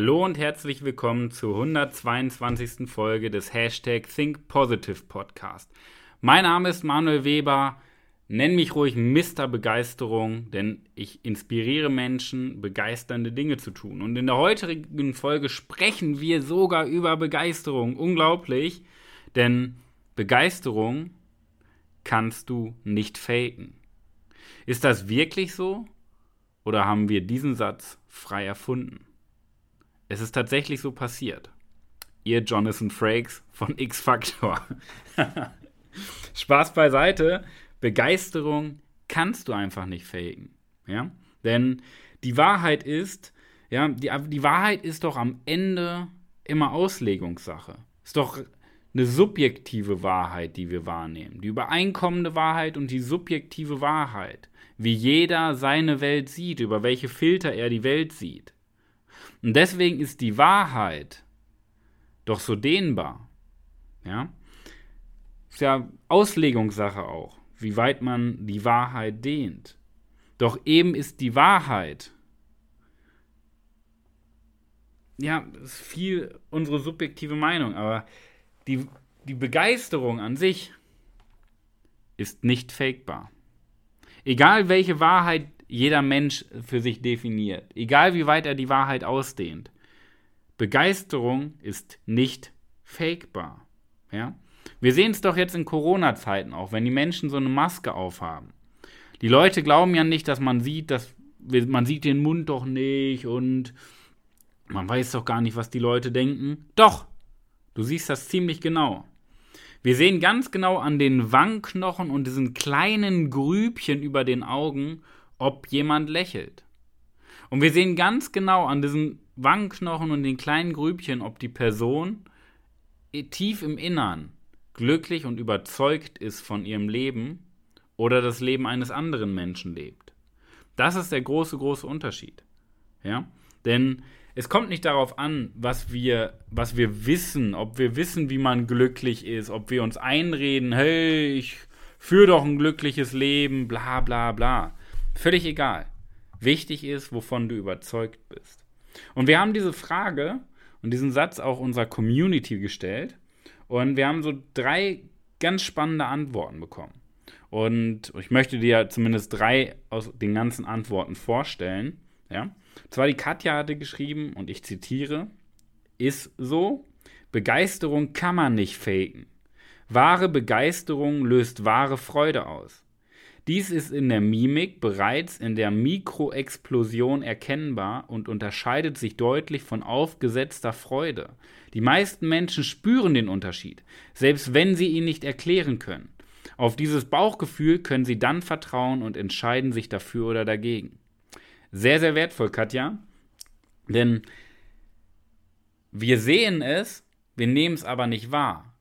Hallo und herzlich willkommen zur 122. Folge des Hashtag Think Podcast. Mein Name ist Manuel Weber. Nenn mich ruhig Mr. Begeisterung, denn ich inspiriere Menschen, begeisternde Dinge zu tun. Und in der heutigen Folge sprechen wir sogar über Begeisterung. Unglaublich, denn Begeisterung kannst du nicht faken. Ist das wirklich so? Oder haben wir diesen Satz frei erfunden? Es ist tatsächlich so passiert. Ihr Jonathan Frakes von X Factor. Spaß beiseite. Begeisterung kannst du einfach nicht faken. Ja? Denn die Wahrheit ist, ja, die, die Wahrheit ist doch am Ende immer Auslegungssache. Ist doch eine subjektive Wahrheit, die wir wahrnehmen. Die übereinkommende Wahrheit und die subjektive Wahrheit. Wie jeder seine Welt sieht, über welche Filter er die Welt sieht. Und deswegen ist die Wahrheit doch so dehnbar. Ja? Ist ja Auslegungssache auch, wie weit man die Wahrheit dehnt. Doch eben ist die Wahrheit, ja, ist viel unsere subjektive Meinung, aber die, die Begeisterung an sich ist nicht fakebar. Egal welche Wahrheit jeder Mensch für sich definiert, egal wie weit er die Wahrheit ausdehnt, Begeisterung ist nicht fakebar. Ja? Wir sehen es doch jetzt in Corona-Zeiten auch, wenn die Menschen so eine Maske aufhaben. Die Leute glauben ja nicht, dass man sieht, dass man sieht den Mund doch nicht und man weiß doch gar nicht, was die Leute denken. Doch, du siehst das ziemlich genau. Wir sehen ganz genau an den Wangenknochen und diesen kleinen Grübchen über den Augen, ob jemand lächelt. Und wir sehen ganz genau an diesen Wangenknochen und den kleinen Grübchen, ob die Person tief im Innern glücklich und überzeugt ist von ihrem Leben oder das Leben eines anderen Menschen lebt. Das ist der große, große Unterschied. Ja? Denn es kommt nicht darauf an, was wir, was wir wissen, ob wir wissen, wie man glücklich ist, ob wir uns einreden, hey, ich führe doch ein glückliches Leben, bla bla bla. Völlig egal. Wichtig ist, wovon du überzeugt bist. Und wir haben diese Frage und diesen Satz auch unserer Community gestellt. Und wir haben so drei ganz spannende Antworten bekommen. Und ich möchte dir zumindest drei aus den ganzen Antworten vorstellen. Ja? Zwar die Katja hatte geschrieben, und ich zitiere, ist so, Begeisterung kann man nicht faken. Wahre Begeisterung löst wahre Freude aus. Dies ist in der Mimik bereits in der Mikroexplosion erkennbar und unterscheidet sich deutlich von aufgesetzter Freude. Die meisten Menschen spüren den Unterschied, selbst wenn sie ihn nicht erklären können. Auf dieses Bauchgefühl können sie dann vertrauen und entscheiden sich dafür oder dagegen. Sehr, sehr wertvoll, Katja, denn wir sehen es, wir nehmen es aber nicht wahr.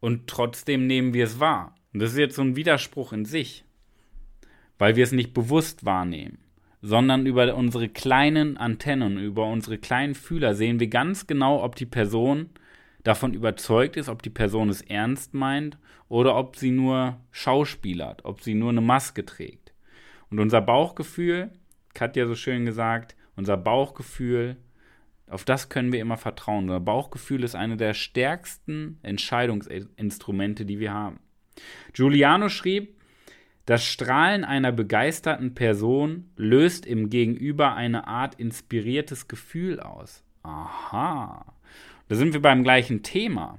Und trotzdem nehmen wir es wahr. Und das ist jetzt so ein Widerspruch in sich weil wir es nicht bewusst wahrnehmen, sondern über unsere kleinen Antennen, über unsere kleinen Fühler sehen wir ganz genau, ob die Person davon überzeugt ist, ob die Person es ernst meint oder ob sie nur schauspielert, ob sie nur eine Maske trägt. Und unser Bauchgefühl, Katja so schön gesagt, unser Bauchgefühl, auf das können wir immer vertrauen. Unser Bauchgefühl ist eine der stärksten Entscheidungsinstrumente, die wir haben. Giuliano schrieb, das Strahlen einer begeisterten Person löst im Gegenüber eine Art inspiriertes Gefühl aus. Aha. Da sind wir beim gleichen Thema.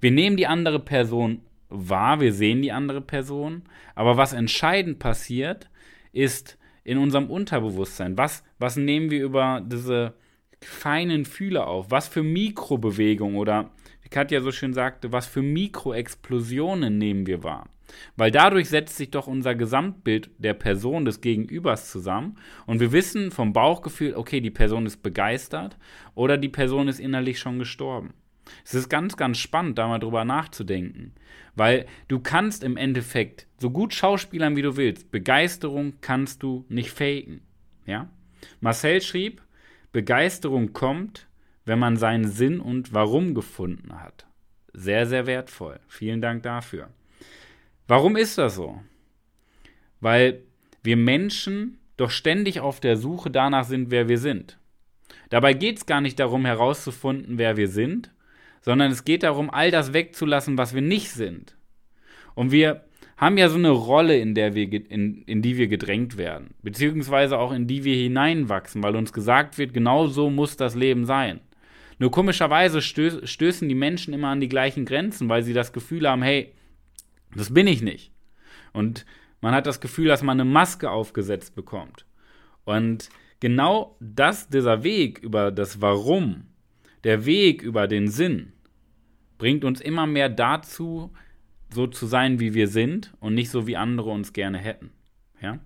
Wir nehmen die andere Person wahr, wir sehen die andere Person, aber was entscheidend passiert, ist in unserem Unterbewusstsein. Was, was nehmen wir über diese feinen Fühler auf? Was für Mikrobewegungen oder, wie Katja so schön sagte, was für Mikroexplosionen nehmen wir wahr? Weil dadurch setzt sich doch unser Gesamtbild der Person des Gegenübers zusammen und wir wissen vom Bauchgefühl, okay, die Person ist begeistert oder die Person ist innerlich schon gestorben. Es ist ganz, ganz spannend, da mal drüber nachzudenken, weil du kannst im Endeffekt so gut schauspielern, wie du willst. Begeisterung kannst du nicht faken. Ja? Marcel schrieb, Begeisterung kommt, wenn man seinen Sinn und Warum gefunden hat. Sehr, sehr wertvoll. Vielen Dank dafür. Warum ist das so? Weil wir Menschen doch ständig auf der Suche danach sind, wer wir sind. Dabei geht es gar nicht darum, herauszufinden, wer wir sind, sondern es geht darum, all das wegzulassen, was wir nicht sind. Und wir haben ja so eine Rolle, in, der wir, in, in die wir gedrängt werden, beziehungsweise auch in die wir hineinwachsen, weil uns gesagt wird, genau so muss das Leben sein. Nur komischerweise stöß, stößen die Menschen immer an die gleichen Grenzen, weil sie das Gefühl haben, hey, das bin ich nicht. Und man hat das Gefühl, dass man eine Maske aufgesetzt bekommt. Und genau das, dieser Weg über das Warum, der Weg über den Sinn, bringt uns immer mehr dazu, so zu sein, wie wir sind und nicht so, wie andere uns gerne hätten. Ja?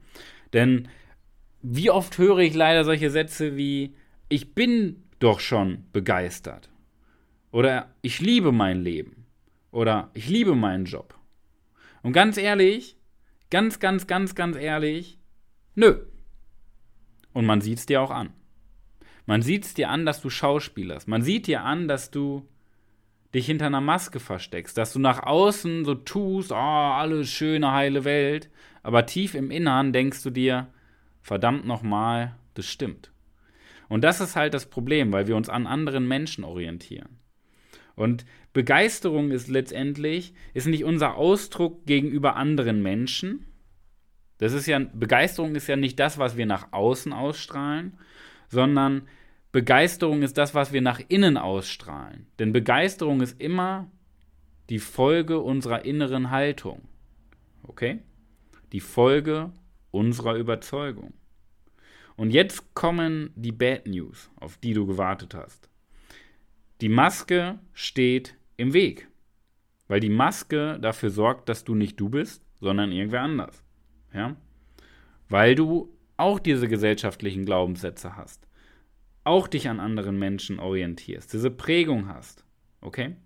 Denn wie oft höre ich leider solche Sätze wie, ich bin doch schon begeistert. Oder ich liebe mein Leben. Oder ich liebe meinen Job. Und ganz ehrlich, ganz, ganz, ganz, ganz ehrlich, nö. Und man sieht es dir auch an. Man sieht es dir an, dass du schauspielerst. Man sieht dir an, dass du dich hinter einer Maske versteckst, dass du nach außen so tust, oh, alles schöne, heile Welt, aber tief im Innern denkst du dir, verdammt nochmal, das stimmt. Und das ist halt das Problem, weil wir uns an anderen Menschen orientieren. Und Begeisterung ist letztendlich, ist nicht unser Ausdruck gegenüber anderen Menschen. Das ist ja, Begeisterung ist ja nicht das, was wir nach außen ausstrahlen, sondern Begeisterung ist das, was wir nach innen ausstrahlen. Denn Begeisterung ist immer die Folge unserer inneren Haltung. Okay? Die Folge unserer Überzeugung. Und jetzt kommen die Bad News, auf die du gewartet hast. Die Maske steht im Weg, weil die Maske dafür sorgt, dass du nicht du bist, sondern irgendwer anders. Ja? Weil du auch diese gesellschaftlichen Glaubenssätze hast auch dich an anderen Menschen orientierst, diese Prägung hast. Okay?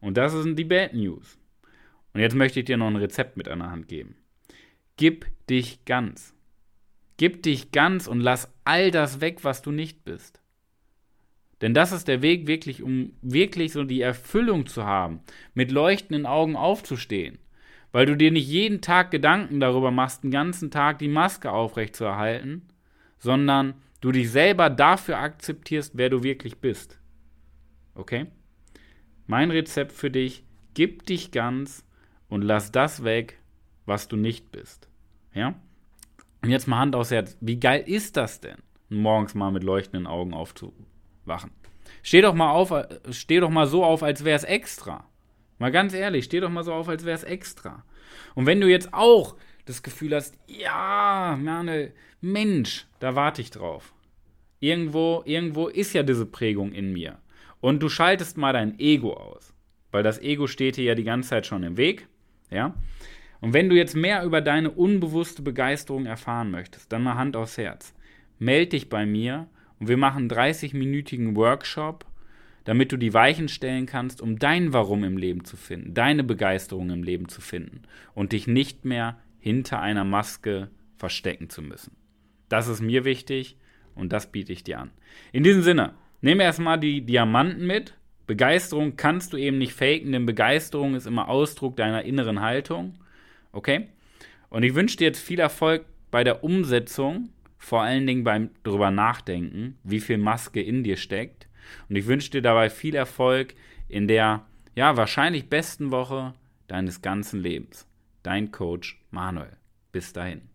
Und das sind die Bad News. Und jetzt möchte ich dir noch ein Rezept mit der Hand geben. Gib dich ganz. Gib dich ganz und lass all das weg, was du nicht bist. Denn das ist der Weg wirklich, um wirklich so die Erfüllung zu haben, mit leuchtenden Augen aufzustehen. Weil du dir nicht jeden Tag Gedanken darüber machst, den ganzen Tag die Maske aufrechtzuerhalten, sondern du dich selber dafür akzeptierst, wer du wirklich bist. Okay? Mein Rezept für dich, gib dich ganz und lass das weg, was du nicht bist. Ja? Und jetzt mal Hand aufs Herz. Wie geil ist das denn, morgens mal mit leuchtenden Augen aufzuwachen? Steh doch mal auf, steh doch mal so auf, als wäre es extra. Mal ganz ehrlich, steh doch mal so auf, als wäre es extra. Und wenn du jetzt auch das Gefühl hast, ja, Merne, Mensch, da warte ich drauf. Irgendwo, irgendwo ist ja diese Prägung in mir. Und du schaltest mal dein Ego aus. Weil das Ego steht dir ja die ganze Zeit schon im Weg. Ja? Und wenn du jetzt mehr über deine unbewusste Begeisterung erfahren möchtest, dann mal Hand aufs Herz. Meld dich bei mir und wir machen einen 30-minütigen Workshop, damit du die Weichen stellen kannst, um dein Warum im Leben zu finden, deine Begeisterung im Leben zu finden und dich nicht mehr hinter einer Maske verstecken zu müssen. Das ist mir wichtig und das biete ich dir an. In diesem Sinne, nehme erstmal die Diamanten mit. Begeisterung kannst du eben nicht faken, denn Begeisterung ist immer Ausdruck deiner inneren Haltung. Okay? Und ich wünsche dir jetzt viel Erfolg bei der Umsetzung, vor allen Dingen beim drüber nachdenken, wie viel Maske in dir steckt. Und ich wünsche dir dabei viel Erfolg in der, ja, wahrscheinlich besten Woche deines ganzen Lebens. Dein Coach Manuel. Bis dahin.